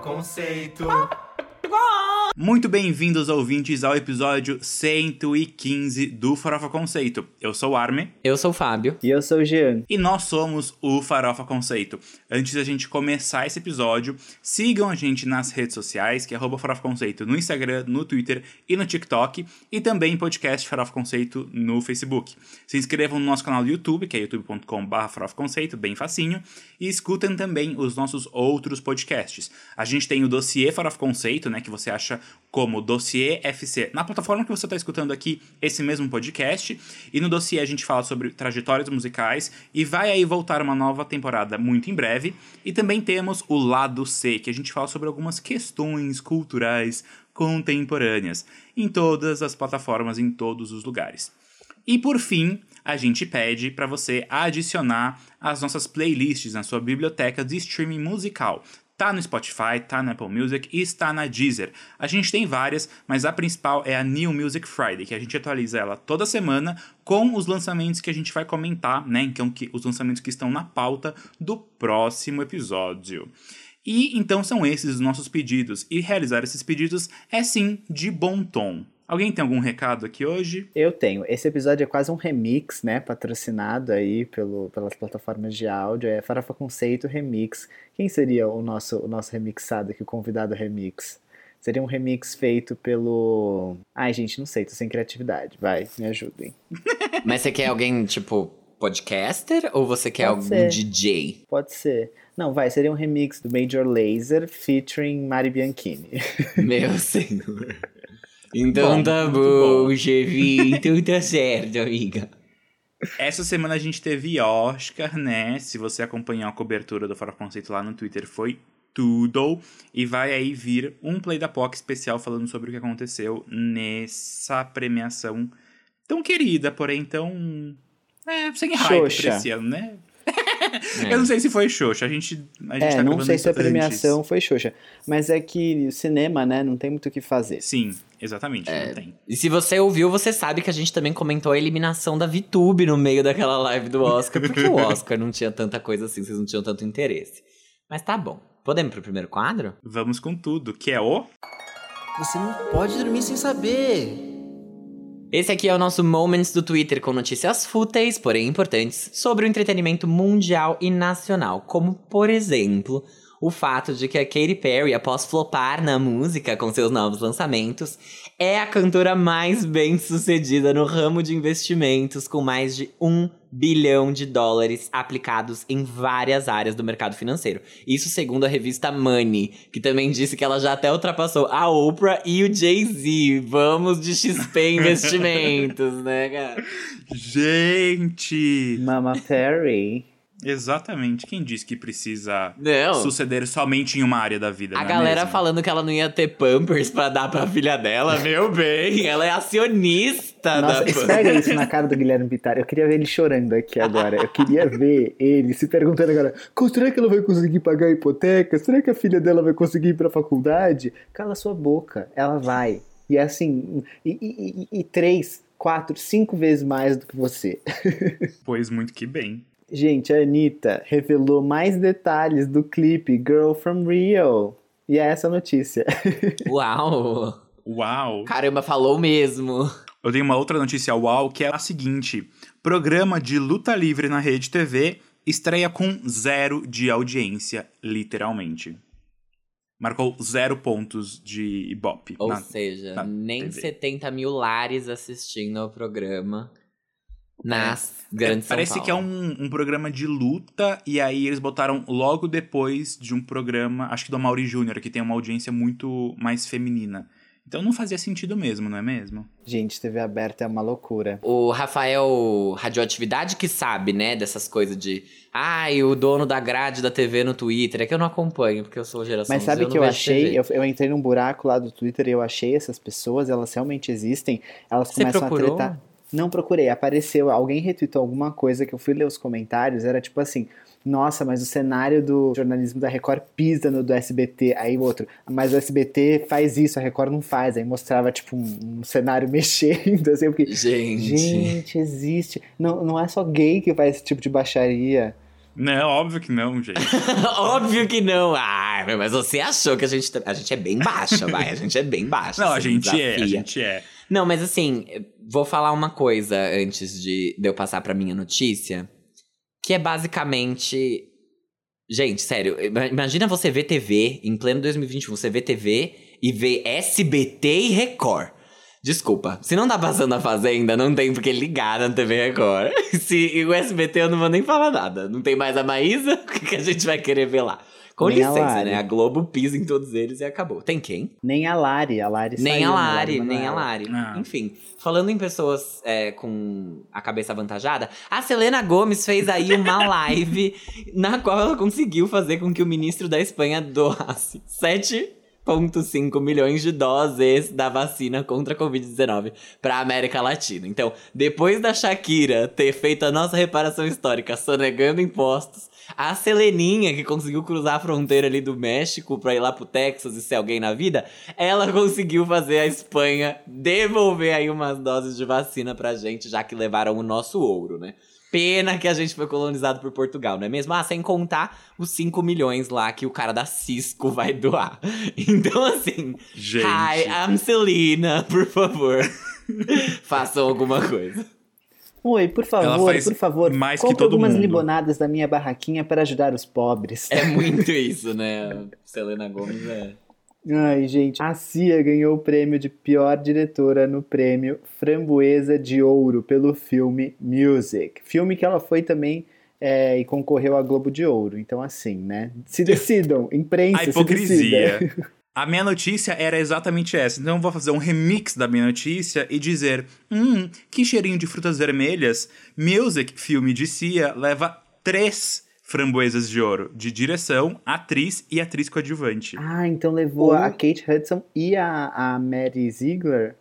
Conceito. Muito bem-vindos, ouvintes, ao episódio 115 do Farofa Conceito. Eu sou o Arme. Eu sou o Fábio. E eu sou o Jean. E nós somos o Farofa Conceito. Antes da gente começar esse episódio, sigam a gente nas redes sociais, que é arroba Farofa Conceito, no Instagram, no Twitter e no TikTok, e também podcast Farofa Conceito no Facebook. Se inscrevam no nosso canal do YouTube, que é youtube.com.br Farofa Conceito, bem facinho, e escutem também os nossos outros podcasts. A gente tem o dossiê Farofa Conceito, né, que você acha como Dossiê FC na plataforma que você está escutando aqui esse mesmo podcast. E no dossiê a gente fala sobre trajetórias musicais e vai aí voltar uma nova temporada muito em breve. E também temos o lado C, que a gente fala sobre algumas questões culturais contemporâneas em todas as plataformas, em todos os lugares. E por fim, a gente pede para você adicionar as nossas playlists na sua biblioteca de streaming musical. Tá no Spotify, tá na Apple Music e está na Deezer. A gente tem várias, mas a principal é a New Music Friday, que a gente atualiza ela toda semana com os lançamentos que a gente vai comentar, né? Então, que, os lançamentos que estão na pauta do próximo episódio. E então são esses os nossos pedidos. E realizar esses pedidos é sim de bom tom. Alguém tem algum recado aqui hoje? Eu tenho. Esse episódio é quase um remix, né? Patrocinado aí pelo, pelas plataformas de áudio. É Farofa Conceito Remix. Quem seria o nosso, o nosso remixado aqui, o convidado remix? Seria um remix feito pelo. Ai, gente, não sei, tô sem criatividade. Vai, me ajudem. Mas você quer alguém, tipo, podcaster? Ou você quer Pode algum ser. DJ? Pode ser. Não, vai, seria um remix do Major Laser featuring Mari Bianchini. Meu senhor. Então Bom, tá bom, bom. chefinho. Então tá certo, amiga. Essa semana a gente teve Oscar, né? Se você acompanhou a cobertura do Fora Conceito lá no Twitter, foi tudo. E vai aí vir um Play da POC especial falando sobre o que aconteceu nessa premiação tão querida, porém tão. É, sem hype Xoxa. pra esse ano, né? É. Eu não sei se foi Xoxa. A gente, a gente É, tá não sei se a antes. premiação foi xoxa. Mas é que o cinema, né, não tem muito o que fazer. Sim, exatamente. É. Não tem. E se você ouviu, você sabe que a gente também comentou a eliminação da VTube no meio daquela live do Oscar. Porque o Oscar não tinha tanta coisa assim, vocês não tinham tanto interesse. Mas tá bom. Podemos pro primeiro quadro? Vamos com tudo, que é o. Você não pode dormir sem saber. Esse aqui é o nosso Moments do Twitter com notícias fúteis, porém importantes, sobre o entretenimento mundial e nacional, como, por exemplo, o fato de que a Katy Perry, após flopar na música com seus novos lançamentos, é a cantora mais bem sucedida no ramo de investimentos, com mais de um bilhão de dólares aplicados em várias áreas do mercado financeiro. Isso segundo a revista Money, que também disse que ela já até ultrapassou a Oprah e o Jay-Z. Vamos de XP Investimentos, né, cara? Gente! Mama Perry. Exatamente. Quem disse que precisa Não. suceder somente em uma área da vida? A é galera mesmo? falando que ela não ia ter Pampers pra dar pra filha dela, meu bem, ela é acionista Nossa, da esfrega isso na cara do Guilherme Bittar. Eu queria ver ele chorando aqui agora. Eu queria ver ele se perguntando agora: "Co- será que ela vai conseguir pagar a hipoteca? Será que a filha dela vai conseguir ir pra faculdade? Cala sua boca, ela vai. E é assim, e, e- e- e três, quatro, cinco vezes mais do que você. Pois muito que bem. Gente, a Anitta revelou mais detalhes do clipe Girl from Rio. E é essa a notícia. Uau! Uau! Caramba, falou mesmo. Eu tenho uma outra notícia uau, que é a seguinte. Programa de luta livre na Rede TV estreia com zero de audiência, literalmente. Marcou zero pontos de Ibope. Ou na- seja, na nem TV. 70 mil lares assistindo ao programa nas É, grandes São parece Paulo. que é um, um programa de luta, e aí eles botaram logo depois de um programa, acho que do Mauri Júnior, que tem uma audiência muito mais feminina. Então não fazia sentido mesmo, não é mesmo? Gente, TV aberta é uma loucura. O Rafael Radioatividade que sabe, né, dessas coisas de. Ai, o dono da grade da TV no Twitter. É que eu não acompanho, porque eu sou geração Mas sabe eu que eu achei? Eu, eu entrei num buraco lá do Twitter e eu achei essas pessoas, elas realmente existem. Elas Você começam procurou? a tretar. Não procurei, apareceu, alguém retweetou alguma coisa que eu fui ler os comentários, era tipo assim, nossa, mas o cenário do jornalismo da Record pisa no do SBT, aí o outro, mas o SBT faz isso, a Record não faz, aí mostrava tipo um, um cenário mexendo, assim, eu fiquei, Gente. gente, existe, não, não é só gay que faz esse tipo de baixaria, Não, óbvio que não, gente. Óbvio que não. Ah, mas você achou que a gente. A gente é bem baixa, vai. A gente é bem baixa. Não, a gente é, a desafia. gente é. Não, mas assim, vou falar uma coisa antes de, de eu passar pra minha notícia. Que é basicamente. Gente, sério, ima- imagina você ver TV em pleno 2021, você vê TV e vê SBT e Record. Desculpa, se não tá passando a Fazenda, não tem porque ligar na TV Record. Se e o SBT eu não vou nem falar nada. Não tem mais a Maísa, o que, que a gente vai querer ver lá? Com Nem a licença, Lari. né? A Globo pisa em todos eles e acabou. Tem quem? Nem a Lari, a Lari Nem saiu, a né? Lari, nem a. Lari. Ah. Enfim, falando em pessoas é, com a cabeça avantajada, a Selena Gomes fez aí uma live na qual ela conseguiu fazer com que o ministro da Espanha doasse 7,5 milhões de doses da vacina contra a Covid-19 para a América Latina. Então, depois da Shakira ter feito a nossa reparação histórica sonegando impostos, a Seleninha, que conseguiu cruzar a fronteira ali do México pra ir lá pro Texas e ser alguém na vida, ela conseguiu fazer a Espanha devolver aí umas doses de vacina pra gente, já que levaram o nosso ouro, né? Pena que a gente foi colonizado por Portugal, não é mesmo? Ah, sem contar os 5 milhões lá que o cara da Cisco vai doar. Então, assim, Gente. hi, I'm Selena, por favor, façam alguma coisa. Oi, por favor, por favor, mais que todo algumas mundo. limonadas da minha barraquinha para ajudar os pobres. É muito isso, né? Selena Gomes é. Ai, gente, a Cia ganhou o prêmio de pior diretora no prêmio Framboesa de Ouro pelo filme Music. Filme que ela foi também é, e concorreu a Globo de Ouro. Então, assim, né? Se decidam, imprensa, A hipocrisia. A minha notícia era exatamente essa. Então eu vou fazer um remix da minha notícia e dizer: Hum, que cheirinho de frutas vermelhas. Music, filme de Cia, leva três framboesas de ouro: de direção, atriz e atriz coadjuvante. Ah, então levou a Kate Hudson e a, a Mary Ziegler.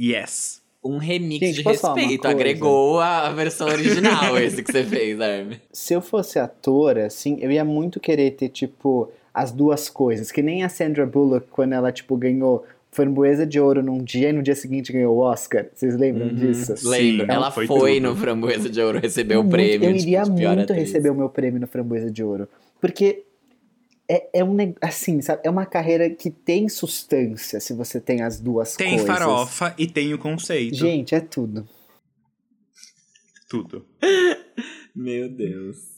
Yes. Um remix Gente, de respeito. Agregou a versão original, esse que você fez, Armin. Se eu fosse ator, assim, eu ia muito querer ter, tipo, as duas coisas. Que nem a Sandra Bullock, quando ela, tipo, ganhou framboesa de ouro num dia e no dia seguinte ganhou o Oscar. Vocês lembram disso? Sim, Lembro. Ela foi foi, no Framboesa de Ouro receber o Muito- prêmio. Eu tipo, iria pior muito atriz. receber o meu prêmio no Framboesa de Ouro. Porque é, é um assim, sabe? É uma carreira que tem substância se você tem as duas Tem coisas. farofa e tem o conceito. Gente, é tudo. Tudo. Meu Deus.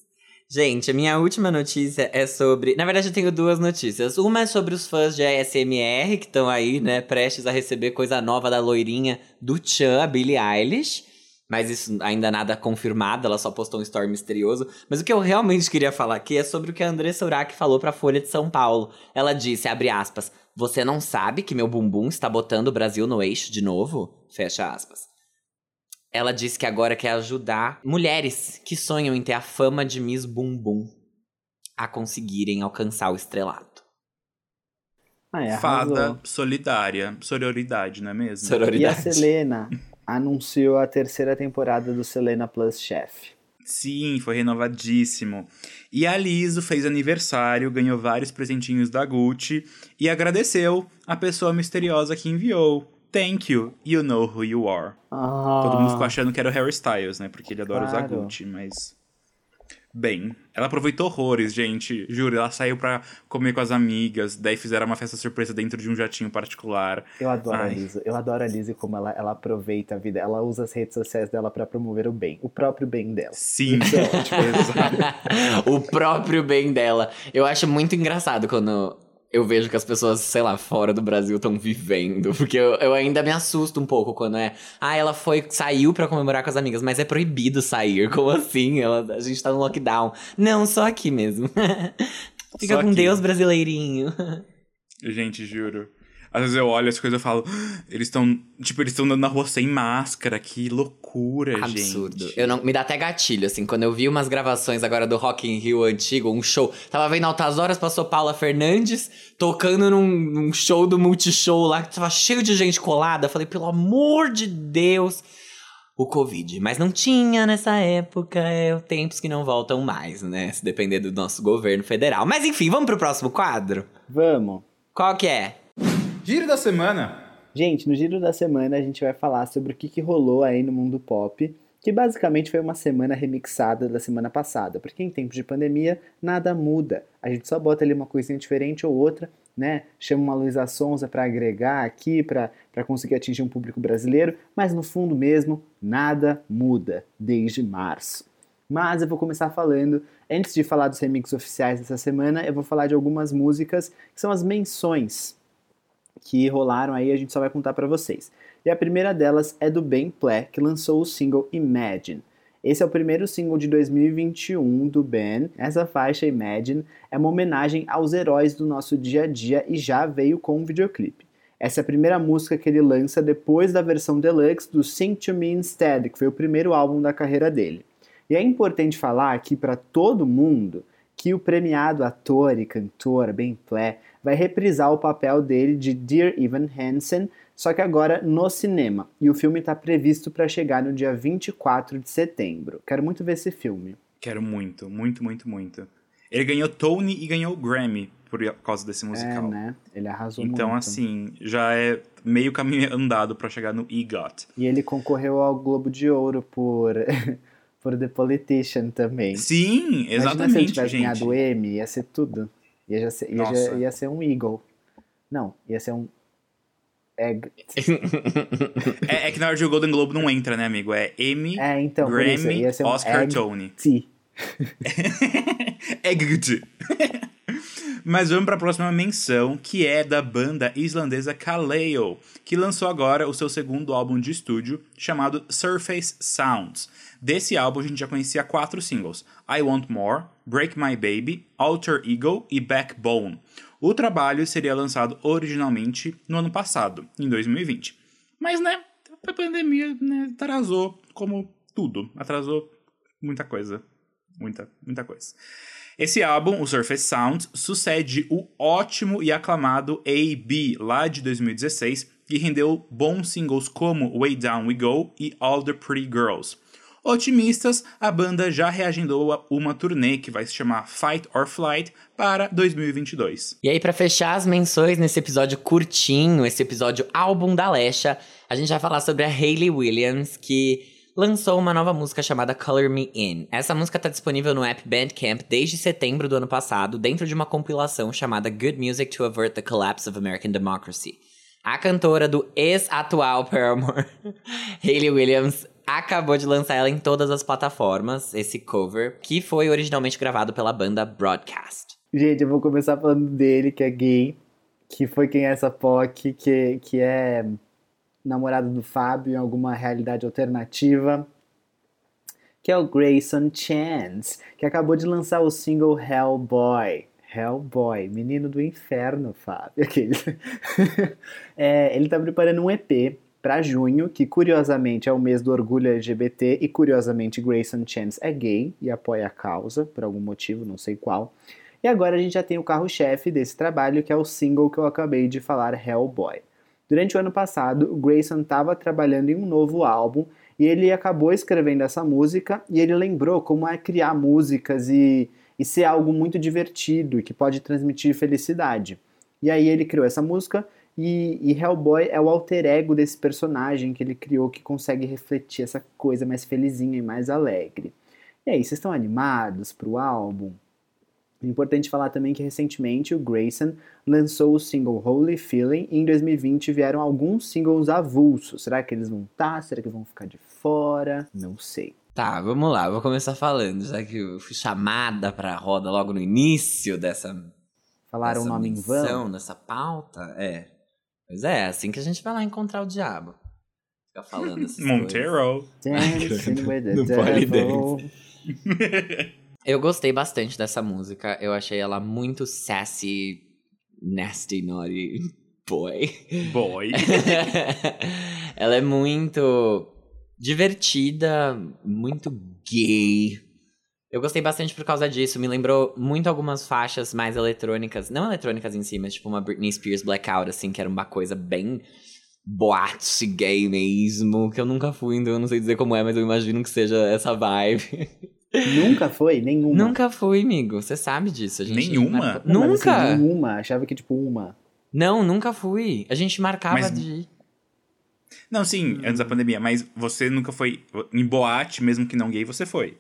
Gente, a minha última notícia é sobre. Na verdade, eu tenho duas notícias. Uma é sobre os fãs de ASMR que estão aí, né, prestes a receber coisa nova da loirinha do Chan, a Billie Eilish. Mas isso ainda nada confirmado, ela só postou um story misterioso. Mas o que eu realmente queria falar aqui é sobre o que a Andressa Urach falou pra Folha de São Paulo. Ela disse, abre aspas, você não sabe que meu bumbum está botando o Brasil no eixo de novo? Fecha aspas. Ela disse que agora quer ajudar mulheres que sonham em ter a fama de Miss Bumbum a conseguirem alcançar o estrelato. Ah, é, arrasou. Fada solidária. Sororidade, não é mesmo? E a Sororidade. Selena anunciou a terceira temporada do Selena Plus Chef. Sim, foi renovadíssimo. E a Liso fez aniversário, ganhou vários presentinhos da Gucci e agradeceu a pessoa misteriosa que enviou. Thank you, you know who you are. Ah, Todo mundo ficou achando que era o Harry Styles, né? Porque ele adora usar Claro. Gucci, mas. Bem, ela aproveitou horrores, gente. Juro, ela saiu pra comer com as amigas, daí fizeram uma festa surpresa dentro de um jatinho particular. Eu adoro a Ai. Lisa. Eu adoro a Lisa e como ela, ela aproveita a vida. Ela usa as redes sociais dela pra promover o bem. O próprio bem dela. Sim, ótimo. exato. o próprio bem dela. Eu acho muito engraçado quando eu vejo que as pessoas, sei lá, fora do Brasil estão vivendo. Porque eu, eu ainda me assusto um pouco quando é. Ah, ela foi, saiu pra comemorar com as amigas, mas é proibido sair. Como assim? Ela, a gente tá no lockdown. Não, só aqui mesmo. Fica Só com aqui. Deus, brasileirinho. Gente, juro. Às vezes eu olho as coisas e falo, "Ah, eles estão, tipo, eles estão andando na rua sem máscara, que loucura, Absurdo. gente. Eu não, me dá até gatilho, assim, quando eu vi umas gravações agora do Rock in Rio antigo, um show. Tava vendo Altas Horas, passou Paula Fernandes tocando num, num show do Multishow lá, que tava cheio de gente colada. Falei, pelo amor de Deus, o Covid. Mas não tinha nessa época, é tempos que não voltam mais, né? Se depender do nosso governo federal. Mas enfim, vamos pro próximo quadro? Vamos. Qual que é? Giro da semana. Gente, no giro da semana a gente vai falar sobre o que, que rolou aí no mundo pop, que basicamente foi uma semana remixada da semana passada, porque em tempos de pandemia nada muda. A gente só bota ali uma coisinha diferente ou outra, né? Chama uma Luísa Sonza para agregar aqui, para conseguir atingir um público brasileiro, mas no fundo mesmo, nada muda desde março. Mas eu vou começar falando, antes de falar dos remixes oficiais dessa semana, eu vou falar de algumas músicas que são as menções que rolaram aí, a gente só vai contar para vocês. E a primeira delas é do Ben Platt, que lançou o single Imagine. Esse é o primeiro single de 2021 do Ben. Essa faixa, Imagine, é uma homenagem aos heróis do nosso dia a dia e já veio com um videoclipe. Essa é a primeira música que ele lança depois da versão deluxe do Sing to Me Instead, que foi o primeiro álbum da carreira dele. E é importante falar aqui para todo mundo que o premiado ator e cantor Ben Platt vai reprisar o papel dele de Dear Evan Hansen, só que agora no cinema. E o filme está previsto para chegar no dia 24 de setembro. Quero muito ver esse filme. Quero muito, muito, muito, muito. Ele ganhou Tony e ganhou Grammy por causa desse musical. É, né? Ele arrasou então, muito. assim, já é meio caminho andado para chegar no EGOT. E ele concorreu ao Globo de Ouro por por The Politician também. Sim, exatamente, Imagina se ele tivesse gente. ganhado o Emmy, ia ser tudo. Ia, ser, ia, já, ia ser um Eagle. Não, ia ser um Egg. é, é, que na hora de o Golden Globe não entra, né, amigo? É Emmy, é, então, Grammy, isso, um Oscar, egg Tony. Sim. Egg. Mas vamos para a próxima menção, que é da banda islandesa Kaleo, que lançou agora o seu segundo álbum de estúdio, chamado Surface Sounds. Desse álbum a gente já conhecia quatro singles: I Want More, Break My Baby, Alter Ego e Backbone. O trabalho seria lançado originalmente no ano passado, em 2020. Mas, né, a pandemia né, atrasou, como tudo. Atrasou muita coisa. Muita, muita coisa. Esse álbum, o Surface Sounds, sucede o ótimo e aclamado A.B. lá de 2016, que rendeu bons singles como Way Down We Go e All the Pretty Girls. Otimistas, a banda já reagendou a uma turnê que vai se chamar Fight or Flight para 2022. E aí, para fechar as menções nesse episódio curtinho, esse episódio álbum da Lesha, a gente vai falar sobre a Hayley Williams, que lançou uma nova música chamada Color Me In. Essa música está disponível no app Bandcamp desde setembro do ano passado, dentro de uma compilação chamada Good Music to Avert the Collapse of American Democracy. A cantora do ex-atual Paramore, Hayley Williams, acabou de lançar ela em todas as plataformas, esse cover, que foi originalmente gravado pela banda Broadcast. Gente, eu vou começar falando dele, que é gay, que foi quem é essa POC, que, que é namorado do Fábio em alguma realidade alternativa, que é o Grayson Chance, que acabou de lançar o single Hellboy. Hellboy, menino do inferno, Fábio. é, ele está preparando um EP para junho, que curiosamente é o mês do orgulho LGBT e curiosamente Grayson Chance é gay e apoia a causa, por algum motivo, não sei qual. E agora a gente já tem o carro-chefe desse trabalho, que é o single que eu acabei de falar, Hellboy. Durante o ano passado, o Grayson estava trabalhando em um novo álbum e ele acabou escrevendo essa música e ele lembrou como é criar músicas e, e ser algo muito divertido e que pode transmitir felicidade. E aí ele criou essa música e, e, Hellboy é o alter ego desse personagem que ele criou que consegue refletir essa coisa mais felizinha e mais alegre. E aí, vocês estão animados para o álbum? É importante falar também que recentemente o Grayson lançou o single Holy Feeling e em 2020 vieram alguns singles avulsos. Será que eles vão estar? Tá? Será que vão ficar de fora? Não sei. Tá, vamos lá, vou começar falando, já que eu fui chamada pra roda logo no início dessa. Falaram o nome em vão? Dessa pauta, é. Pois é, assim que a gente vai lá encontrar o diabo. Ficar falando essas. Dancing with the devil. Eu gostei bastante dessa música. Eu achei ela muito sassy, nasty, naughty boy. Boy. ela é muito divertida, muito gay. Eu gostei bastante por causa disso. Me lembrou muito algumas faixas mais eletrônicas. Não eletrônicas em si, mas tipo uma Britney Spears Blackout, assim, que era uma coisa bem boate gay mesmo. Que eu nunca fui, então eu não sei dizer como é, mas eu imagino que seja essa vibe. Nunca foi? Nenhuma? Nunca fui, amigo. Você sabe disso. A gente nenhuma? Marca... Não, nunca? Assim, nenhuma. Achava que, tipo, uma. Não, nunca fui. A gente marcava mas... de. Não, sim, antes da pandemia, mas você nunca foi em boate, mesmo que não gay, você foi.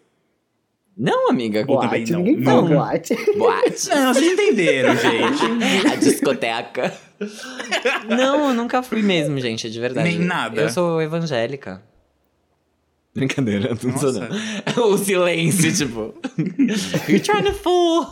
Não, amiga. Ou também Boate, não. ninguém Não. boate. Boate. Não, vocês entenderam, gente. A discoteca. Não, eu nunca fui mesmo, gente, de verdade. Nem nada. Eu sou evangélica. Brincadeira, não sou não. o silêncio, tipo. You're trying to fool.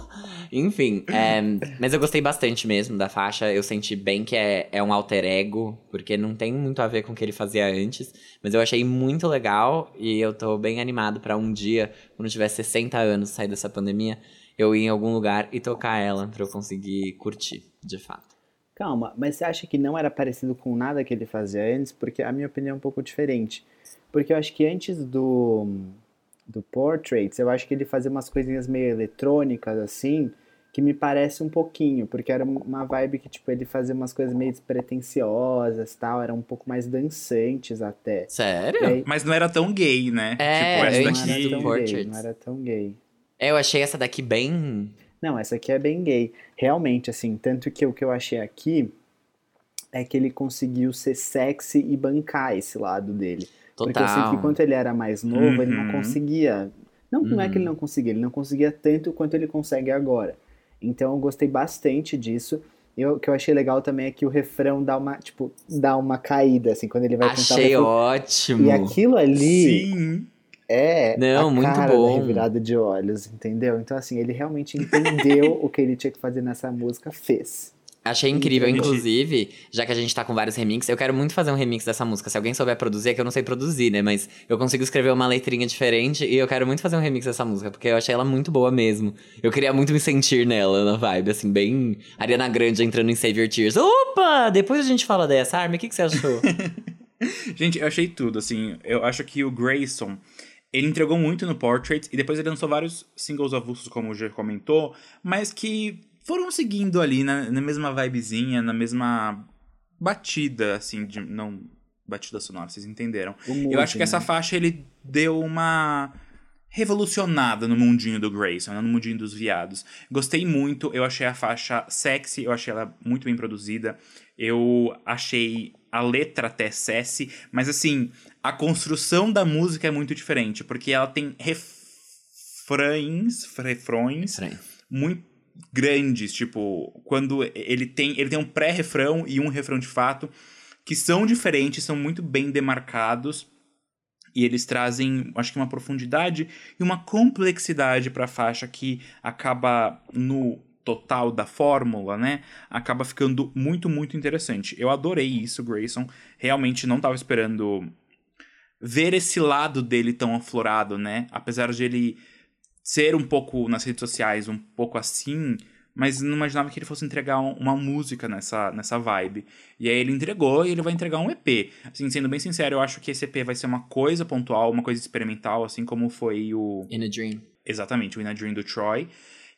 Enfim, é, mas eu gostei bastante mesmo da faixa. Eu senti bem que é, é um alter ego, porque não tem muito a ver com o que ele fazia antes. Mas eu achei muito legal e eu tô bem animado pra um dia, quando tiver 60 anos, sair dessa pandemia, eu ir em algum lugar e tocar ela pra eu conseguir curtir, de fato. Calma, mas você acha que não era parecido com nada que ele fazia antes? Porque a minha opinião é um pouco diferente. Porque eu acho que antes do, do Portraits, eu acho que ele fazia umas coisinhas meio eletrônicas, assim, que me parece um pouquinho, porque era uma vibe que, tipo, ele fazia umas coisas meio despretensiosas tal, eram um pouco mais dançantes até. Sério? Aí- Mas não era tão gay, né? É, tipo, essa não era daqui. do tão Portraits. gay, não era tão gay. É, eu achei essa daqui bem. Não, essa aqui é bem gay. Realmente, assim, tanto que o que eu achei aqui é que ele conseguiu ser sexy e bancar esse lado dele. Porque eu sinto Total. que quando ele era mais novo, ele não Uhum. conseguia. Não, não é que ele não conseguia, ele não conseguia tanto quanto ele consegue agora. Então eu gostei bastante disso. E o que eu achei legal também é que o refrão dá uma, tipo, dá uma caída, assim, quando ele vai cantar o Achei ótimo. E aquilo ali Sim. é Não, a muito cara bom. da revirada de olhos, entendeu? Então, assim, ele realmente entendeu o que ele tinha que fazer nessa música, fez. Achei incrível, inclusive, já que a gente tá com vários remixes, eu quero muito fazer um remix dessa música. Se alguém souber produzir, é que eu não sei produzir, né? Mas eu consigo escrever uma letrinha diferente e eu quero muito fazer um remix dessa música, porque eu achei ela muito boa mesmo. Eu queria muito me sentir nela, na vibe, assim, bem Ariana Grande entrando em Save Your Tears. Opa! Depois a gente fala dessa, Armin, o que, que você achou? Gente, eu achei tudo, assim. Eu acho que o Grayson, ele entregou muito no Portrait e depois ele lançou vários singles avulsos, como o G comentou, mas que foram seguindo ali na, na mesma vibezinha, na mesma batida, assim, de. Não. Batida sonora, vocês entenderam. Eu acho que né? essa faixa ele deu uma revolucionada no mundinho do Grayson, né, no mundinho dos viados. Gostei muito, eu achei a faixa sexy, eu achei ela muito bem produzida. Eu achei a letra até sexy, mas assim, a construção da música é muito diferente, porque ela tem refrões, refrões Estranho. muito grandes, tipo, quando ele tem, ele tem um pré-refrão e um refrão de fato, que são diferentes, são muito bem demarcados, e eles trazem, acho que uma profundidade e uma complexidade para a faixa que acaba no total da fórmula, né? Acaba ficando muito, muito interessante. Eu adorei isso, Grayson. Realmente não estava esperando ver esse lado dele tão aflorado, né? Apesar de ele ser um pouco nas redes sociais, um pouco assim, mas não imaginava que ele fosse entregar um- uma música nessa, nessa vibe. E aí ele entregou e ele vai entregar um EP. Assim, sendo bem sincero, eu acho que esse EP vai ser uma coisa pontual, uma coisa experimental, assim como foi o. In a Dream. Exatamente, o In a Dream do Troy.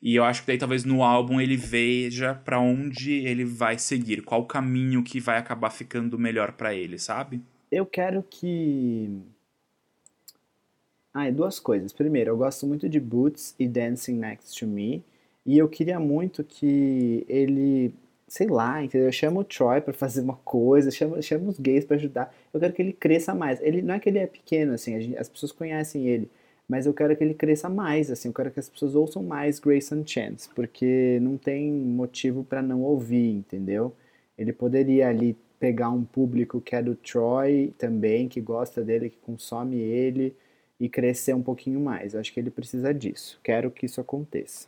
E eu acho que daí talvez no álbum ele veja pra onde ele vai seguir, qual caminho que vai acabar ficando melhor pra ele, sabe? Eu quero que. Ah, é duas coisas. Primeiro, eu gosto muito de Boots e Dancing Next to Me. E eu queria muito que ele, sei lá, entendeu? Chama o Troy pra fazer uma coisa, chama, chama os gays pra ajudar. Eu quero que ele cresça mais. Ele não é que ele é pequeno, assim, gente- as pessoas conhecem ele. Mas eu quero que ele cresça mais, assim, eu quero que as pessoas ouçam mais Grayson Chance, porque não tem motivo pra não ouvir, entendeu? Ele poderia ali pegar um público que é do Troy também, que gosta dele, que consome ele, e crescer um pouquinho mais. Eu acho que ele precisa disso. Quero que isso aconteça.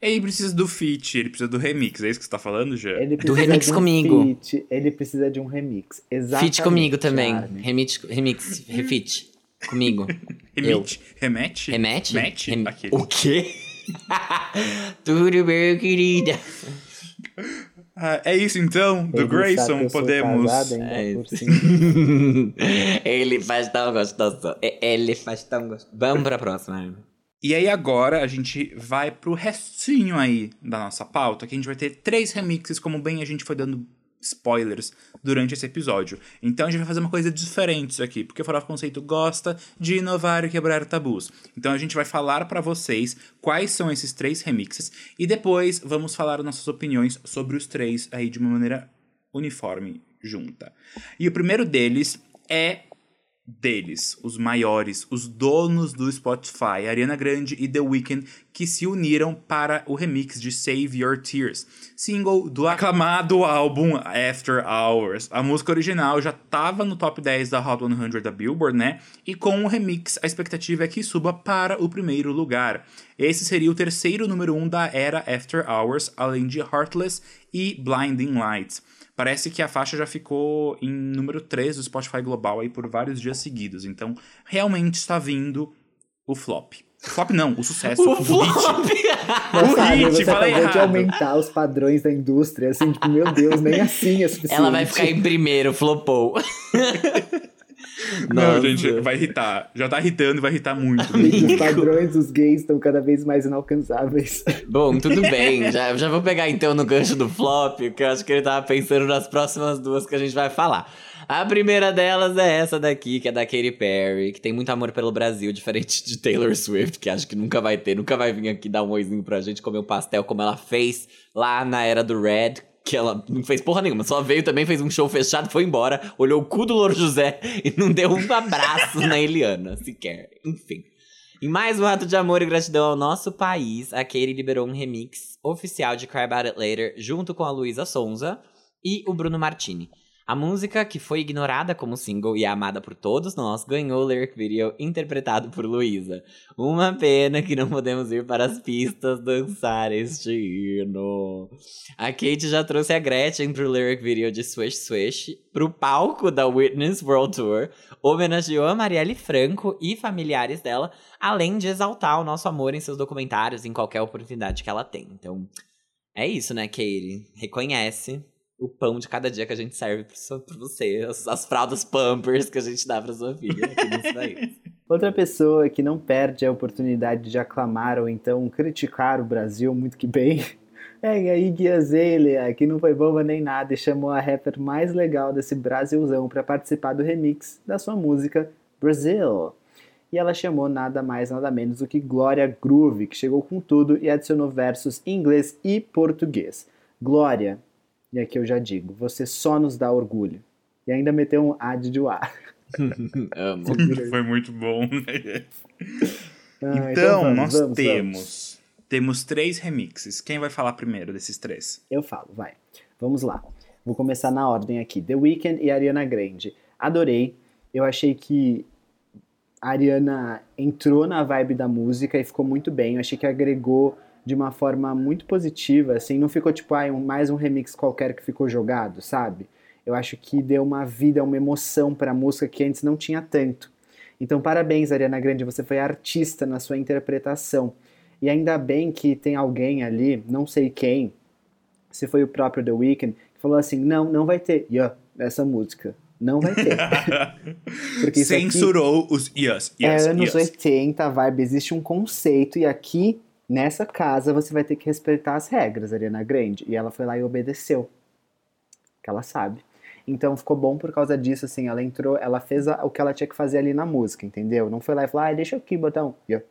Ele precisa do feat, ele precisa do remix, é isso que você tá falando, já? Ele precisa remix de um comigo. feat, ele precisa de um remix. Exatamente. Feat comigo também. Remix, remix, refit. Comigo. Remete? Remete? Remete? Mete? Rem-. O quê? Tudo bem, querida. Ah, é isso então, do Ele Grayson, podemos. casado ainda É. Ele faz tão gostoso. É, Ele faz tão gostoso. Vamos pra próxima. Armin. E aí agora a gente vai pro restinho aí da nossa pauta, que a gente vai ter três remixes, como bem a gente foi dando spoilers durante esse episódio. Então a gente vai fazer uma coisa diferente isso aqui, porque o Farofa Conceito gosta de inovar e quebrar tabus. Então a gente vai falar pra vocês quais são esses três remixes e depois vamos falar nossas opiniões sobre os três aí de uma maneira uniforme. junta. E o primeiro deles é deles, os maiores, os donos do Spotify, Ariana Grande e The Weeknd, que se uniram para o remix de Save Your Tears, single do aclamado álbum After Hours. A música original já estava no top 10 da Hot 100 da Billboard, né? E com o remix, a expectativa é que suba para o primeiro lugar. Esse seria o terceiro número 1 um da era After Hours, além de Heartless e Blinding Lights. Parece que a faixa já ficou em número 3 do Spotify Global aí por vários dias seguidos. Então, realmente está vindo o flop. Flop não, o sucesso. o, o flop! Hit. O sabe, hit, você falei acabou de errado. aumentar os padrões da indústria, assim, tipo, meu Deus, nem assim é suficiente. Ela vai ficar em primeiro, flopou. Não, gente, vai irritar. Já tá irritando e vai irritar muito. Os padrões dos gays estão cada vez mais inalcançáveis. Bom, tudo bem. Já, já vou pegar então no gancho do flop, que eu acho que ele tava pensando nas próximas duas que a gente vai falar. A primeira delas é essa daqui, que é da Katy Perry, que tem muito amor pelo Brasil, diferente de Taylor Swift, que acho que nunca vai ter, nunca vai vir aqui dar um oizinho pra gente comer um pastel como ela fez lá na era do Red, que ela não fez porra nenhuma, só veio também, fez um show fechado, foi embora, olhou o cu do Louro José e não deu um abraço na Eliana, sequer. Enfim. Em mais um ato de amor e gratidão ao nosso país, a Katy liberou um remix oficial de Cry About It Later junto com a Luísa Sonza e o Bruno Martini. A música, que foi ignorada como single e amada por todos nós, ganhou o lyric video interpretado por Luísa. Uma pena que não podemos ir para as pistas dançar este hino. A Kate já trouxe a Gretchen pro lyric video de Swish Swish, pro palco da Witness World Tour, homenageou a Marielle Franco e familiares dela, além de exaltar o nosso amor em seus documentários em qualquer oportunidade que ela tem. Então, é isso, né, Katie? Reconhece o pão de cada dia que a gente serve pra você, as, as fraldas Pampers que a gente dá pra sua filha país. Outra pessoa que não perde a oportunidade de aclamar ou então criticar o Brasil muito que bem é a Iggy Azalea, que não foi boba nem nada e chamou a rapper mais legal desse Brasilzão para participar do remix da sua música Brazil. E ela chamou nada mais nada menos do que Glória Groove, que chegou com tudo e adicionou versos em inglês e português. Glória, e aqui eu já digo, você só nos dá orgulho. E ainda meteu um ad de ar. Amo. Foi muito bom. Ah, então, vamos, nós vamos, temos. vamos. Temos três remixes. Quem vai falar primeiro desses três? Eu falo, vai. Vamos lá. Vou começar na ordem aqui. The Weeknd e Ariana Grande. Adorei. Eu achei que a Ariana entrou na vibe da música e ficou muito bem. Eu achei que agregou de uma forma muito positiva, assim, não ficou tipo, ah, um, mais um remix qualquer que ficou jogado, sabe? Eu acho que deu uma vida, uma emoção pra música que antes não tinha tanto. Então, parabéns, Ariana Grande, você foi artista na sua interpretação. E ainda bem que tem alguém ali, não sei quem, se foi o próprio The Weeknd, que falou assim: não, não vai ter yeah, essa música. Não vai ter. Porque Censurou os yes, yes, é anos yes. 80, vibe, existe um conceito, e aqui, nessa casa, você vai ter que respeitar as regras, Ariana Grande. E ela foi lá e obedeceu. Que ela sabe. Então ficou bom por causa disso, assim, ela entrou, ela fez a- o que ela tinha que fazer ali na música, entendeu? Não foi lá e falou, ah, deixa aqui yeah.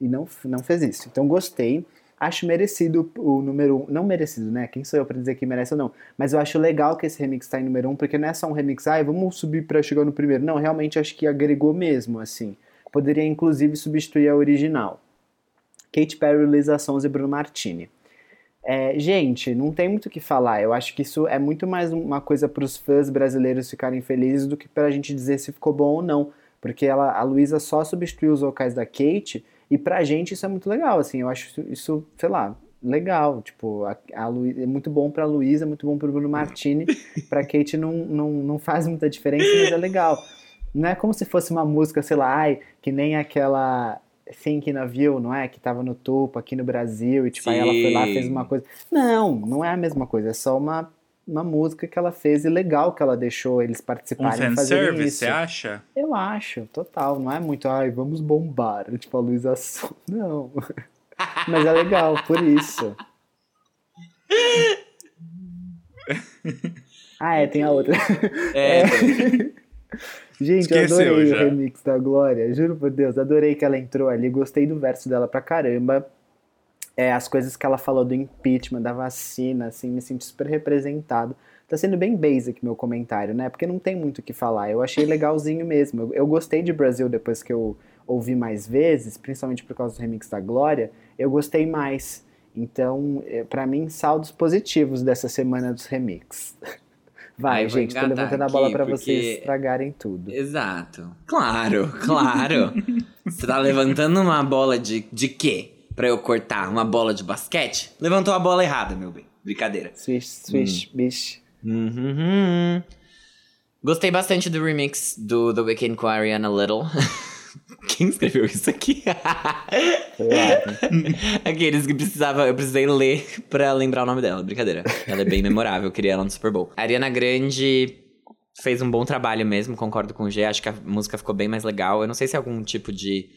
E não, não fez isso. Então gostei. Acho merecido o número um. Não merecido, né? Quem sou eu pra dizer que merece ou não? Mas eu acho legal que esse remix tá em número um, porque não é só um remix, ah, vamos subir pra chegar no primeiro. Não, realmente acho que agregou mesmo, assim. Poderia inclusive substituir a original. Katy Perry, Lisa Sons e Bruno Martini. É, gente, não tem muito o que falar. Eu acho que isso é muito mais uma coisa para os fãs brasileiros ficarem felizes do que para a gente dizer se ficou bom ou não. Porque ela, a Luísa só substituiu os vocais da Kate e pra gente isso é muito legal. Assim, eu acho isso, isso, sei lá, legal. Tipo, a, a Luísa, é muito bom pra Luísa, é muito bom pro Bruno Martini. pra Kate não, não, não faz muita diferença, mas é legal. Não é como se fosse uma música, sei lá, ai, que nem aquela Thinking of You, não é? Que tava no topo aqui no Brasil e tipo, aí ela foi lá e fez uma coisa. Não, não é a mesma coisa, é só uma, uma música que ela fez e legal que ela deixou eles Um participarem fazerem fanservice, isso. você acha? Eu acho, total. Não é muito, ai, vamos bombar. Tipo, a Luísa Son. Não. Mas é legal, por isso. Ah, é, tem a outra. É, Gente, eu Esqueceu adorei já. o remix da Glória. Juro por Deus, adorei que ela entrou ali. Gostei do verso dela pra caramba. É, as coisas que ela falou do impeachment, da vacina, assim, me senti super representado. tá sendo bem basic meu comentário, né? Porque não tem muito o que falar. Eu achei legalzinho mesmo. Eu, eu gostei de Brasil depois que eu ouvi mais vezes, principalmente por causa do remix da Glória. Eu gostei mais. Então, é, para mim, saldos positivos dessa semana dos remix. Vai, gente, tô levantando a bola pra porque- vocês estragarem tudo. Exato. Claro, claro. Você tá levantando uma bola de, de quê? Pra eu cortar? Uma bola de basquete? Levantou a bola errada, meu bem. Brincadeira. Swish, swish, bish. Uhum. Gostei bastante do remix do The Weeknd com a Ariana Little. Quem escreveu isso aqui? Aqueles que precisava, eu precisei ler pra lembrar o nome dela. Brincadeira. Ela é bem memorável, eu queria ela no Super Bowl. A Ariana Grande fez um bom trabalho mesmo, concordo com o G. Acho que a música ficou bem mais legal. Eu não sei se é algum tipo de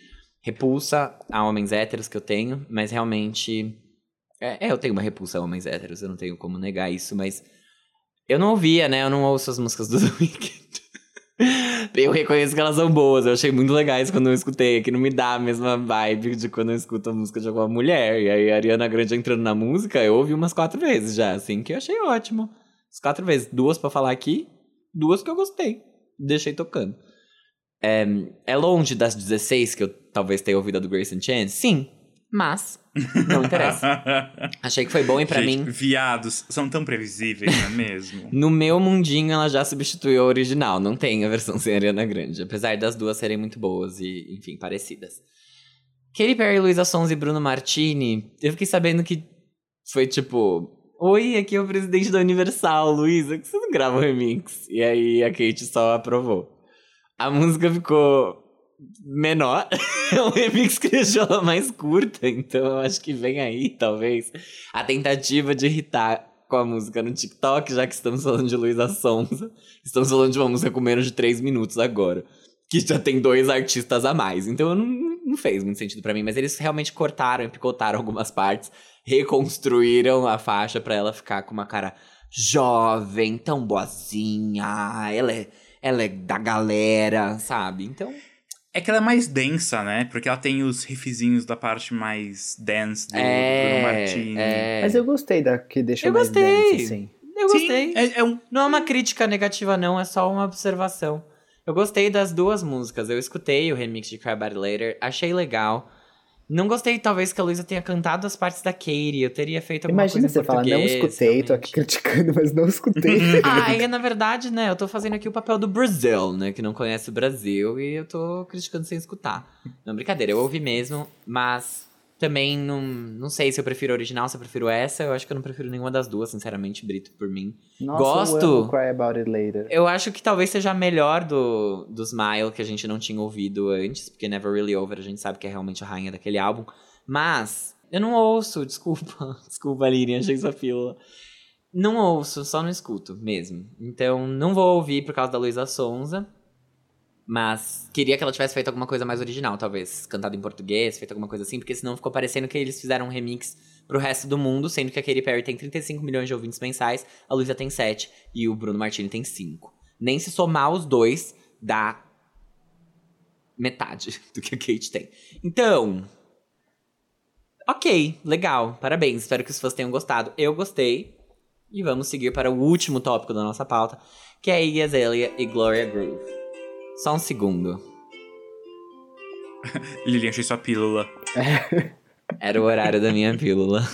repulsa a homens héteros que eu tenho, mas realmente. É, é, eu tenho uma repulsa a homens héteros, eu não tenho como negar isso, mas. Eu não ouvia, né? Eu não ouço as músicas do Weeknd. Eu reconheço que elas são boas, eu achei muito legais quando eu escutei, que não me dá a mesma vibe de quando eu escuto a música de alguma mulher. E aí a Ariana Grande entrando na música, eu ouvi umas quatro vezes já, assim, que eu achei ótimo. As quatro vezes, duas pra falar aqui, duas que eu gostei. Deixei tocando. É, é longe das 16 que eu talvez tenha ouvido a do Grace and Chance? Sim, mas não interessa. Achei que foi bom e pra Gente, mim Viados são tão previsíveis, não é mesmo? no meu mundinho, ela já substituiu a original. Não tem a versão sem Ariana Grande. Apesar das duas serem muito boas e, enfim, parecidas. Katy Perry, Luísa Sons e Bruno Martini. Eu fiquei sabendo que foi tipo... Oi, aqui é o presidente da Universal, Luísa. Que você não grava um remix? E aí a Kate só aprovou. A música ficou menor. É um remix que deixou ela mais curta. Então eu acho que vem aí, talvez, a tentativa de irritar com a música no TikTok, já que estamos falando de Luísa Sonza. Estamos falando de uma música com menos de 3 minutos agora. Que já tem dois artistas a mais. Então não, não fez muito sentido pra mim. Mas eles realmente cortaram e picotaram algumas partes. Reconstruíram a faixa pra ela ficar com uma cara jovem, tão boazinha. Ela é, ela é da galera, sabe? Então. É que ela é mais densa, né? Porque ela tem os riffzinhos da parte mais dance do, é, Bruno Martini. é. Mas eu gostei da que deixou Eu mais gostei. dance, assim. Eu Sim, gostei. é, é um, Não é uma crítica negativa, não, é só uma observação. Eu gostei das duas músicas. Eu escutei o remix de Cry About It Later, achei legal. Não gostei, talvez, que a Luísa tenha cantado as partes da Katie. Eu teria feito alguma Imagina coisa você em falar, não escutei, tô aqui realmente. criticando, mas não escutei. Ah, e na verdade, né, eu tô fazendo aqui o papel do Brasil, né, que não conhece o Brasil, e eu tô criticando sem escutar. Não, brincadeira, eu ouvi mesmo, mas também não, não sei se eu prefiro a original, se eu prefiro essa, eu acho que eu não prefiro nenhuma das duas, sinceramente, Brito, por mim. Nossa, Gosto. eu amo Cry About It Later. Eu acho que talvez seja a melhor do, do Smile, que a gente não tinha ouvido antes, porque Never Really Over a gente sabe que é realmente a rainha daquele álbum. Mas, eu não ouço, desculpa. Desculpa, Lirian, achei sua pílula. Não ouço, só não escuto mesmo. Então, não vou ouvir por causa da Luísa Sonza. Mas queria que ela tivesse feito alguma coisa mais original, talvez. Cantado em português, feito alguma coisa assim, porque senão ficou parecendo que eles fizeram um remix pro resto do mundo, sendo que a Katy Perry tem 35 milhões de ouvintes mensais, a Luísa tem 7 e o Bruno Martini tem 5. Nem se somar os dois, dá metade do que a Kate tem. Então, ok, legal, parabéns. Espero que os fãs tenham gostado. Eu gostei. E vamos seguir para o último tópico da nossa pauta, que é Iggy Azalea e Gloria Groove. Só um segundo. Lilian, achei sua pílula. Era o horário da minha pílula.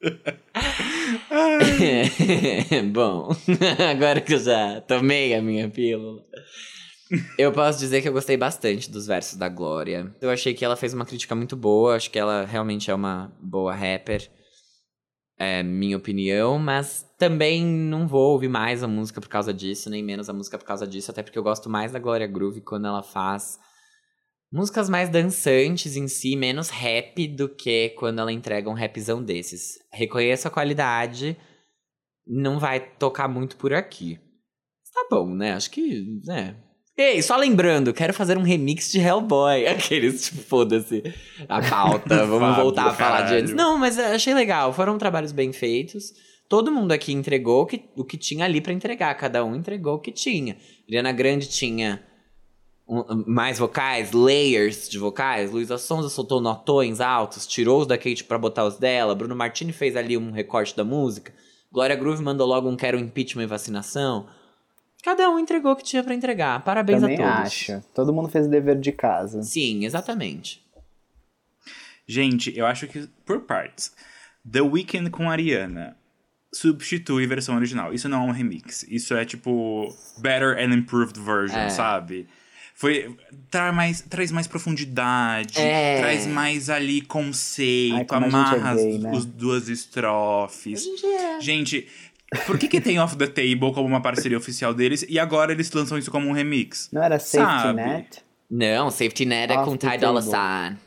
Bom, agora que eu já tomei a minha pílula, eu posso dizer que eu gostei bastante dos versos da Glória. Eu achei que ela fez uma crítica muito boa, acho que ela realmente é uma boa rapper. É minha opinião, mas também não vou ouvir mais a música por causa disso, nem menos a música por causa disso, até porque eu gosto mais da Glória Groove quando ela faz músicas mais dançantes em si, menos rap do que quando ela entrega um rapzão desses. Reconheço a qualidade, não vai tocar muito por aqui. Tá bom, né? Acho que, né. Ei, só lembrando, quero fazer um remix de Hellboy. Aqueles, tipo, foda-se a pauta, vamos Fábio, voltar a falar de antes. Não, mas achei legal, foram trabalhos bem feitos. Todo mundo aqui entregou o que, o que tinha ali pra entregar, cada um entregou o que tinha. Ariana Grande tinha um- mais vocais, layers de vocais. Luísa Sonza soltou notões altos, tirou os da Kate pra botar os dela. Bruno Martini fez ali um recorte da música. Glória Groove mandou logo um quero impeachment e vacinação. Cada um entregou o que tinha pra entregar. Parabéns Também a todos. acho. Todo mundo fez o dever de casa. Sim, exatamente. Gente, eu acho que por partes. The Weeknd com Ariana substitui a versão original. Isso não é um remix. Isso é tipo better and improved version, É. sabe? Foi traz mais, traz mais profundidade, É. traz mais ali conceito, Ai, a gente é amarra gay, as né? os duas estrofes. é. Gente, por que, que tem Off the Table como uma parceria oficial deles e agora eles lançam isso como um remix? Não era Safety Sabe? Net? Não, Safety Net é Off com the Ty Dolla. Sign.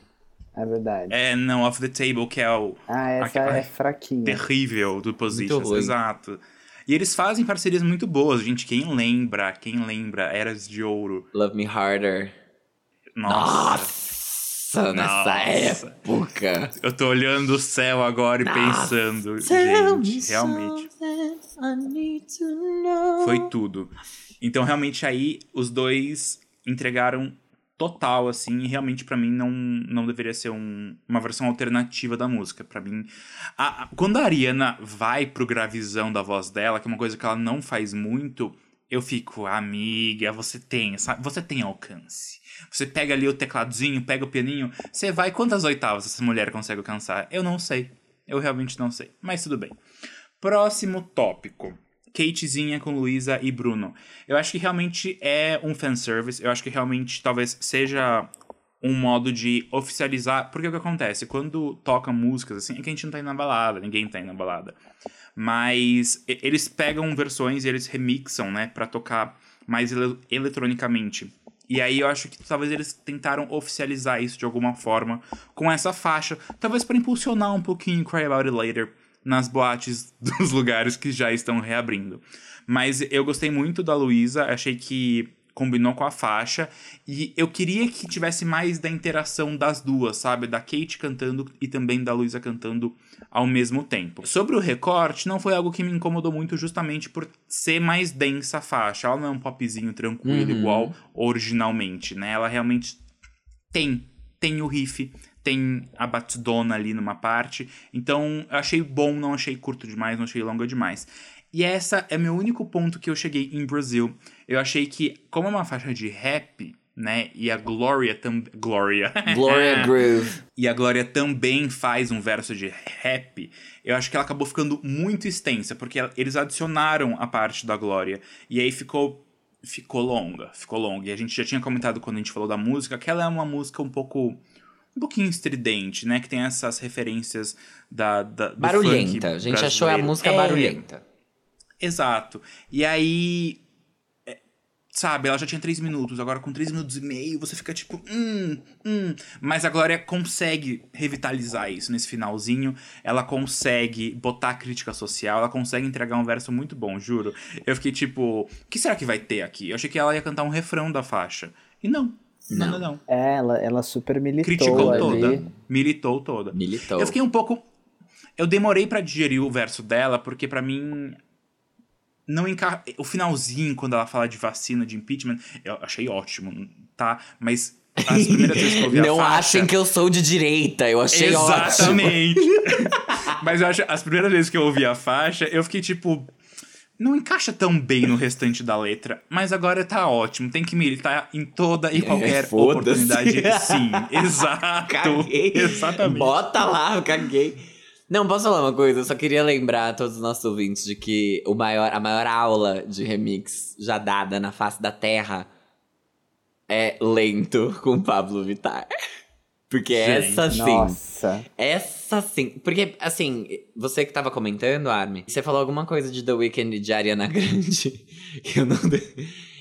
É verdade. É, não, Off the Table, que é o Ah, essa Ai, é fraquinha. terrível do Positions, ruim. exato. E eles fazem parcerias muito boas, gente. Quem lembra, quem lembra, Eras de Ouro. Love Me Harder. Nossa. Nossa, nessa Nossa. época. Eu tô olhando o céu agora e pensando, Tell me gente, realmente. Foi tudo. Então, realmente, aí, os dois entregaram total, assim, e realmente, pra mim, não, não deveria ser um- uma versão alternativa da música. Pra mim, a- a- quando a Ariana vai pro gravizão da voz dela, que é uma coisa que ela não faz muito, eu fico, amiga, você tem, sabe? Você tem alcance. Você pega ali o tecladozinho, pega o pianinho, você vai, quantas oitavas essa mulher consegue alcançar? Eu não sei. Eu realmente não sei. Mas tudo bem. Próximo tópico. Katezinha com Luísa e Bruno. Eu acho que realmente é um fanservice. Eu acho que realmente talvez seja um modo de oficializar. Porque o que acontece? Quando toca músicas assim, é que a gente não tá indo na balada, ninguém tá indo na balada. Mas eles pegam versões e eles remixam, né, pra tocar mais ele- eletronicamente. E aí eu acho que talvez eles tentaram oficializar isso de alguma forma com essa faixa, talvez para impulsionar um pouquinho Cry About It Later nas boates dos lugares que já estão reabrindo. Mas eu gostei muito da Luísa, achei que combinou com a faixa e eu queria que tivesse mais da interação das duas, sabe? Da Kate cantando e também da Luísa cantando ao mesmo tempo. Sobre o recorte, não foi algo que me incomodou muito justamente por ser mais densa a faixa. Ela não é um popzinho tranquilo Uhum. igual originalmente, né? Ela realmente tem, tem o riff, tem a batidona ali numa parte. Então, eu achei bom, não achei curto demais, não achei longa demais. E essa é meu único ponto que eu cheguei em Brasil. Eu achei que, como é uma faixa de rap, né? E a Gloria também. Gloria. Gloria Groove. e a Glória também faz um verso de rap, eu acho que ela acabou ficando muito extensa, porque eles adicionaram a parte da Glória. E aí ficou. Ficou longa, ficou longa. E a gente já tinha comentado quando a gente falou da música que ela é uma música um pouco. Um pouquinho estridente, né? Que tem essas referências da. da Barulhenta. A gente achou a música É, barulhenta. Exato. E aí. é, Sabe, ela já tinha três minutos, agora com três minutos e meio você fica tipo, hum, hum. Mas a Glória consegue revitalizar isso nesse finalzinho. Ela consegue botar crítica social, ela consegue entregar um verso muito bom, juro. Eu fiquei tipo, o que será que vai ter aqui? Eu achei que ela ia cantar um refrão da faixa. E não. Não, não, não. É, ela, ela super militou Criticou ali. toda. Militou toda. Militou. Eu fiquei um pouco. Eu demorei pra digerir o verso dela, porque pra mim. Não enca... O finalzinho, quando ela fala de vacina, de impeachment, eu achei ótimo, tá? Mas as primeiras vezes que eu ouvi a Não faixa... achem que eu sou de direita, eu achei ótimo. Exatamente. Mas eu acho, as primeiras vezes que eu ouvi a faixa, eu fiquei tipo. Não encaixa tão bem no restante da letra, mas agora tá ótimo. Tem que militar em toda e qualquer foda-se. oportunidade. Sim, exato. Caguei. Exatamente. Bota lá, caguei. Não, posso falar uma coisa? Eu só queria lembrar a todos os nossos ouvintes de que o maior, a maior aula de remix já dada na face da Terra é Lento com Pablo Vittar. Porque Gente, essa sim. Nossa. Essa sim. Porque, assim, você que tava comentando, Armin, você falou alguma coisa de The Weeknd e de Ariana Grande. que eu não.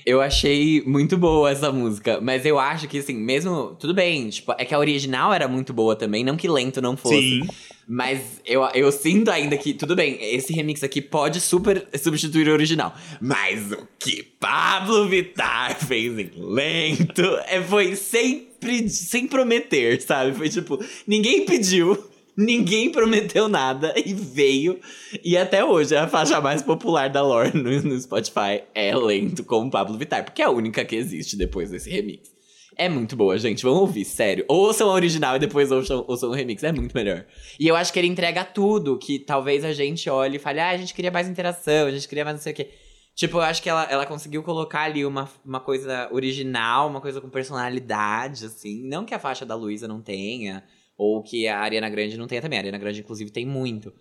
Eu achei muito boa essa música. Mas eu acho que, assim, mesmo. Tudo bem, tipo, é que a original era muito boa também. Não que lento não fosse. Sim. Mas eu, eu sinto ainda que, tudo bem, esse remix aqui pode super substituir o original. Mas o que Pablo Vittar fez em lento é, foi sempre sem prometer, sabe? Foi tipo, ninguém pediu, ninguém prometeu nada e veio. E até hoje a faixa mais popular da Lore no, no Spotify é lento com o Pablo Vittar, porque é a única que existe depois desse remix. É muito boa, gente. Vamos ouvir, sério. Ouçam a original e depois ouçam, ouçam o remix. É muito melhor. E eu acho que ele entrega tudo que talvez a gente olhe e fale, ah, a gente queria mais interação, a gente queria mais não sei o quê. Tipo, eu acho que ela, ela conseguiu colocar ali uma, uma coisa original, uma coisa com personalidade, assim. Não que a faixa da Luísa não tenha, ou que a Ariana Grande não tenha também. A Ariana Grande, inclusive, tem muito.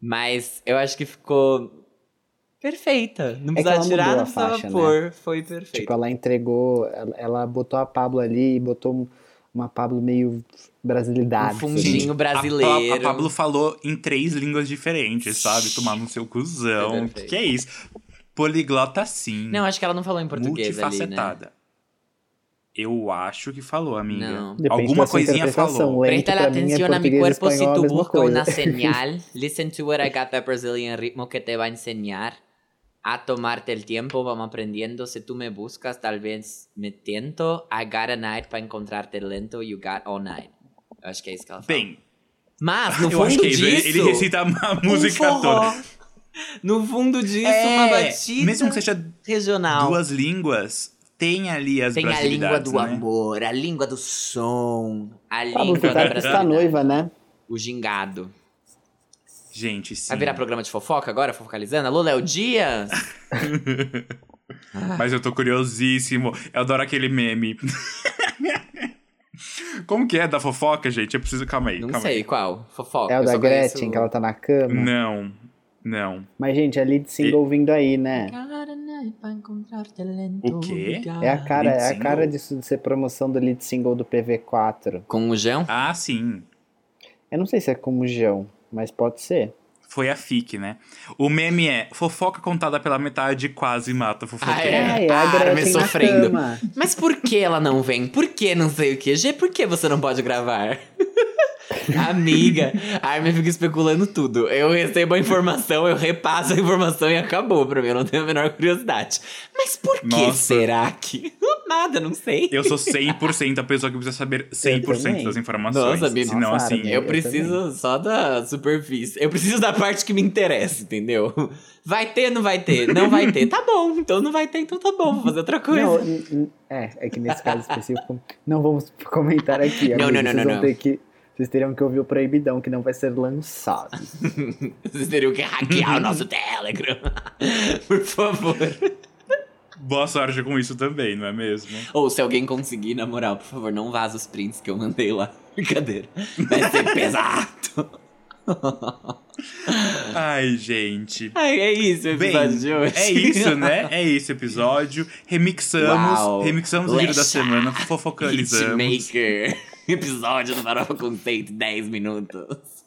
Mas eu acho que ficou perfeita. Não É precisava ela tirar, não a precisava faixa, né? pôr. Foi perfeito. Tipo, ela entregou, ela, ela botou a Pablo ali e botou uma Pablo meio brasilidade. Um fundinho A, brasileiro. Pa- a Pablo falou em três línguas diferentes, sabe? Tomar no seu cuzão. O que, que é isso? Poliglota sim. Não, acho que ela não falou em português ali, né? multifacetada. Eu acho que falou, amiga. Não. Alguma coisinha falou. Presta pra mim é a mi e si espanhol, a tu coisa. una señal. Listen to what I got that Brazilian ritmo que te va a enseñar a tomarte el tiempo. Vamos aprendiendo. Si tú me buscas, tal vez me tiento. I got a night para encontrarte lento. You got all night. Eu acho que é isso que ela fala. Bem, Mas, no eu fundo acho que é. Ele- disso... ele recita a um música forró. toda. No fundo disso, É, uma batida mesmo que seja regional. duas línguas, tem ali as Tem a língua do né? amor, a língua do som, a Pablo língua da está brasilidade. noiva, né? O gingado. Gente, sim. Vai virar programa de fofoca agora, fofocalizando? Alô, Léo Dias? Mas eu tô curiosíssimo. Eu adoro aquele meme. Como que é da fofoca, gente? Eu preciso. Calma aí, Não calma sei aí. qual. Fofoca. É o da Gretchen, conheço- que ela tá na cama. Não, não. Mas, gente, é lead single vindo aí, né? O quê? É a cara, Lead é a cara disso de ser promoção do lead single do PV4. Com o João? Ah, sim. Eu não sei se é como João, mas pode ser. Foi a FIC, né? O meme é fofoca contada pela metade quase mata fofoqueira. Ah, É, é a Armin Gretchen na sofrendo. Mas por que ela não vem? Por que não sei o que? G, por que você não pode gravar? Amiga, a Armin fica especulando tudo. Eu recebo a informação, eu repasso a informação e acabou pra mim. Eu não tenho a menor curiosidade. Mas por que Nossa. será que? Nada, não sei. Eu sou 100% a pessoa que precisa saber 100% também. das informações. Nossa, Bibi. Senão, Nossa, assim. Eu Eu preciso só da superfície. Eu preciso da parte que me interessa, entendeu? Vai ter, não vai ter? Não vai ter. Tá bom, então não vai ter, então tá bom, vou fazer outra coisa. Não, é, é que nesse caso específico, não vamos comentar aqui. Não, não, não, vocês não, vão não. ter que. Vocês teriam que ouvir o Proibidão, que não vai ser lançado. Vocês teriam que hackear o nosso Telegram. Por favor. Boa sorte com isso também, não é mesmo? Ou se alguém conseguir, na moral, por favor, não vaza os prints que eu mandei lá. Brincadeira. Vai ser pesado. Ai, gente. Ai, é isso o Bem, episódio de hoje. é isso, né? É isso o episódio. Remixamos, Uau. remixamos o vídeo da semana, fofocalizamos. Hitmaker. Episódio do Farofa Conceito, 10 minutos.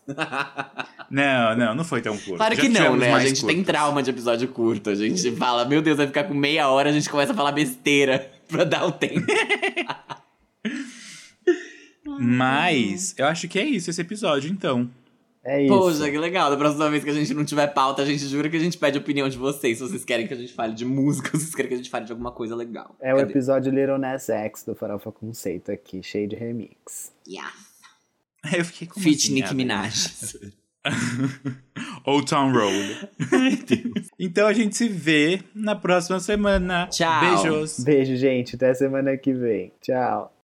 Não, não, não foi tão curto. Claro Já que não, né? A gente tem curtos. trauma de episódio curto. A gente fala, meu Deus, vai ficar com meia hora, a gente começa a falar besteira pra dar o tempo. Mas eu acho que é isso esse episódio, então. É isso. Poxa, que legal. Da próxima vez que a gente não tiver pauta, a gente jura que a gente pede a opinião de vocês. Se vocês querem que a gente fale de música, se vocês querem que a gente fale de alguma coisa legal. É o Cadê? episódio Little Nas X do Farofa Conceito aqui, cheio de remix. Yeah. Eu fiquei com Fit assim, Nick ah, Minaj. Old Town Road. Então a gente se vê na próxima semana. Tchau. Beijos. Beijo, gente. Até semana que vem. Tchau.